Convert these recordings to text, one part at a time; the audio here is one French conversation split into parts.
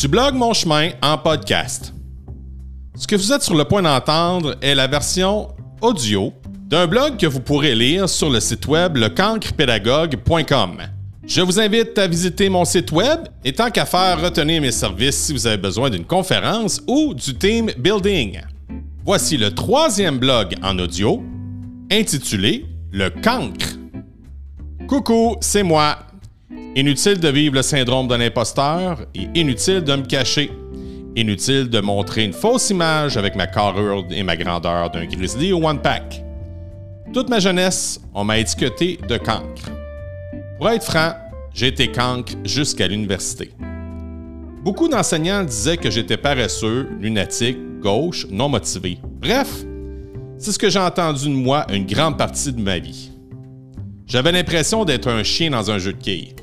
Tu blogues mon chemin en podcast. Ce que vous êtes sur le point d'entendre est la version audio d'un blog que vous pourrez lire sur le site web lecancrepédagogue.com. Je vous invite à visiter mon site web et tant qu'à faire, retenir mes services si vous avez besoin d'une conférence ou du team building. Voici le troisième blog en audio intitulé Le cancre. Coucou, c'est moi. Inutile de vivre le syndrome de l'imposteur et inutile de me cacher. Inutile de montrer une fausse image avec ma carrure et ma grandeur d'un grizzly au one pack. Toute ma jeunesse, on m'a étiqueté de cancre. Pour être franc, j'ai été cancre jusqu'à l'université. Beaucoup d'enseignants disaient que j'étais paresseux, lunatique, gauche, non motivé. Bref, c'est ce que j'ai entendu de moi une grande partie de ma vie. J'avais l'impression d'être un chien dans un jeu de quilles.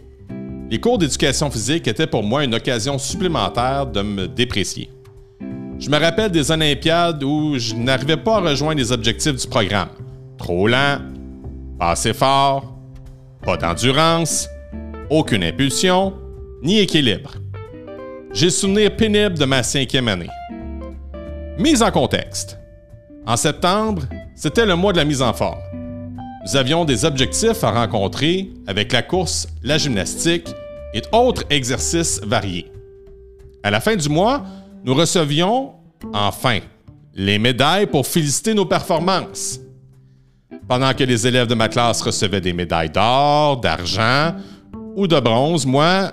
Les cours d'éducation physique étaient pour moi une occasion supplémentaire de me déprécier. Je me rappelle des Olympiades où je n'arrivais pas à rejoindre les objectifs du programme. Trop lent, pas assez fort, pas d'endurance, aucune impulsion, ni équilibre. J'ai souvenir pénible de ma cinquième année. Mise en contexte. En septembre, c'était le mois de la mise en forme. Nous avions des objectifs à rencontrer avec la course, la gymnastique et autres exercices variés. À la fin du mois, nous recevions, enfin, les médailles pour féliciter nos performances. Pendant que les élèves de ma classe recevaient des médailles d'or, d'argent ou de bronze, moi,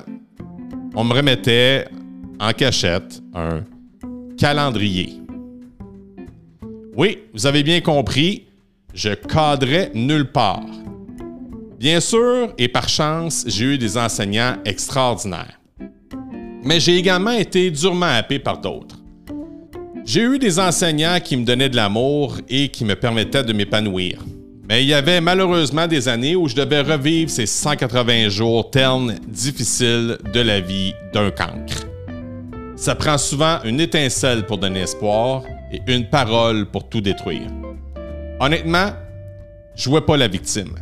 on me remettait en cachette un calendrier. Oui, vous avez bien compris, je cadrais nulle part. Bien sûr, et par chance, j'ai eu des enseignants extraordinaires. Mais j'ai également été durement happé par d'autres. J'ai eu des enseignants qui me donnaient de l'amour et qui me permettaient de m'épanouir. Mais il y avait malheureusement des années où je devais revivre ces 180 jours ternes difficiles de la vie d'un cancre. Ça prend souvent une étincelle pour donner espoir et une parole pour tout détruire. Honnêtement, je ne pas la victime.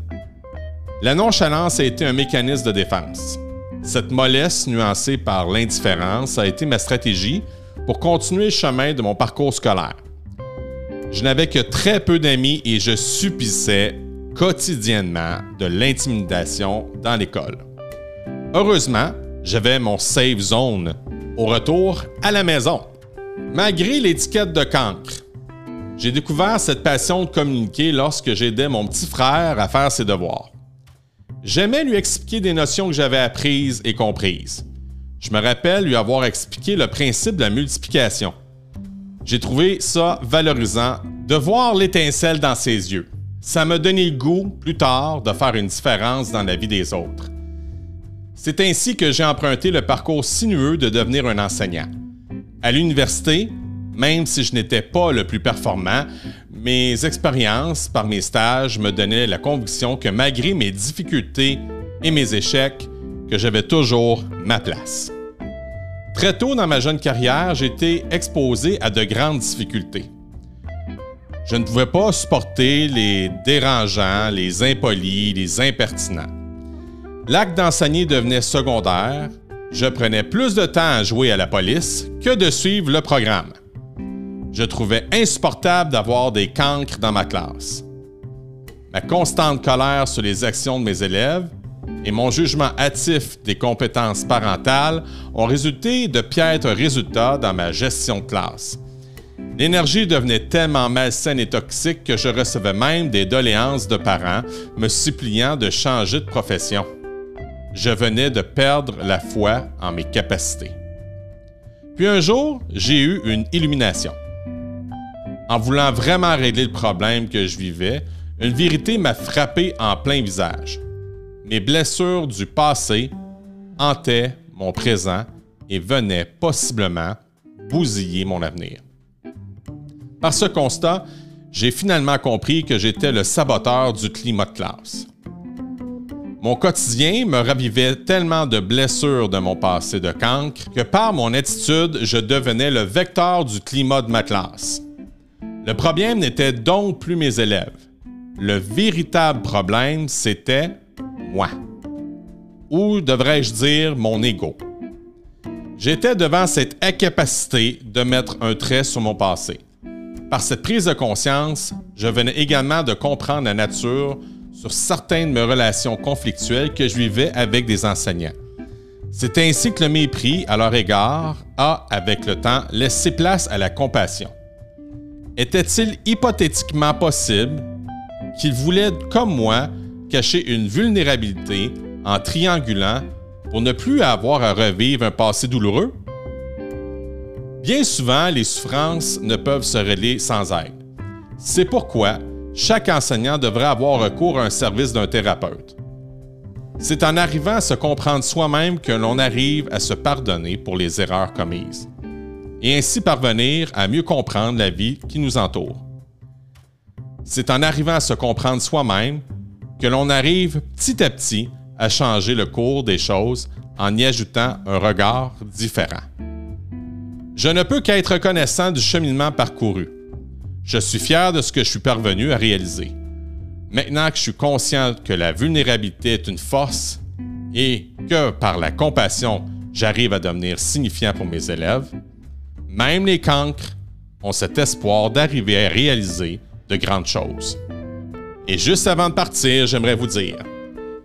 La nonchalance a été un mécanisme de défense. Cette mollesse nuancée par l'indifférence a été ma stratégie pour continuer le chemin de mon parcours scolaire. Je n'avais que très peu d'amis et je subissais quotidiennement de l'intimidation dans l'école. Heureusement, j'avais mon safe zone au retour à la maison. Malgré l'étiquette de cancre, j'ai découvert cette passion de communiquer lorsque j'aidais mon petit frère à faire ses devoirs. J'aimais lui expliquer des notions que j'avais apprises et comprises. Je me rappelle lui avoir expliqué le principe de la multiplication. J'ai trouvé ça valorisant de voir l'étincelle dans ses yeux. Ça m'a donné le goût, plus tard, de faire une différence dans la vie des autres. C'est ainsi que j'ai emprunté le parcours sinueux de devenir un enseignant. À l'université, même si je n'étais pas le plus performant, mes expériences par mes stages me donnaient la conviction que malgré mes difficultés et mes échecs, que j'avais toujours ma place. Très tôt dans ma jeune carrière, été exposé à de grandes difficultés. Je ne pouvais pas supporter les dérangeants, les impolis, les impertinents. L'acte d'enseigner devenait secondaire. Je prenais plus de temps à jouer à la police que de suivre le programme. Je trouvais insupportable d'avoir des cancres dans ma classe. Ma constante colère sur les actions de mes élèves et mon jugement hâtif des compétences parentales ont résulté de piètres résultats dans ma gestion de classe. L'énergie devenait tellement malsaine et toxique que je recevais même des doléances de parents me suppliant de changer de profession. Je venais de perdre la foi en mes capacités. Puis un jour, j'ai eu une illumination. En voulant vraiment régler le problème que je vivais, une vérité m'a frappé en plein visage. Mes blessures du passé hantaient mon présent et venaient possiblement bousiller mon avenir. Par ce constat, j'ai finalement compris que j'étais le saboteur du climat de classe. Mon quotidien me ravivait tellement de blessures de mon passé de cancre que par mon attitude, je devenais le vecteur du climat de ma classe. Le problème n'était donc plus mes élèves. Le véritable problème, c'était moi. Ou devrais-je dire mon ego. J'étais devant cette incapacité de mettre un trait sur mon passé. Par cette prise de conscience, je venais également de comprendre la nature sur certaines de mes relations conflictuelles que je vivais avec des enseignants. C'est ainsi que le mépris à leur égard a, avec le temps, laissé place à la compassion. Était-il hypothétiquement possible qu'ils voulaient, comme moi, cacher une vulnérabilité en triangulant pour ne plus avoir à revivre un passé douloureux? Bien souvent, les souffrances ne peuvent se régler sans aide. C'est pourquoi chaque enseignant devrait avoir recours à un service d'un thérapeute. C'est en arrivant à se comprendre soi-même que l'on arrive à se pardonner pour les erreurs commises et ainsi parvenir à mieux comprendre la vie qui nous entoure. C'est en arrivant à se comprendre soi-même que l'on arrive petit à petit à changer le cours des choses en y ajoutant un regard différent. Je ne peux qu'être reconnaissant du cheminement parcouru. Je suis fier de ce que je suis parvenu à réaliser. Maintenant que je suis conscient que la vulnérabilité est une force et que par la compassion, j'arrive à devenir signifiant pour mes élèves, même les cancres ont cet espoir d'arriver à réaliser de grandes choses. Et juste avant de partir, j'aimerais vous dire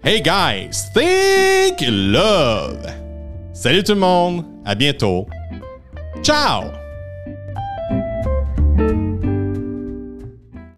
Hey guys, think love! Salut tout le monde, à bientôt. Ciao!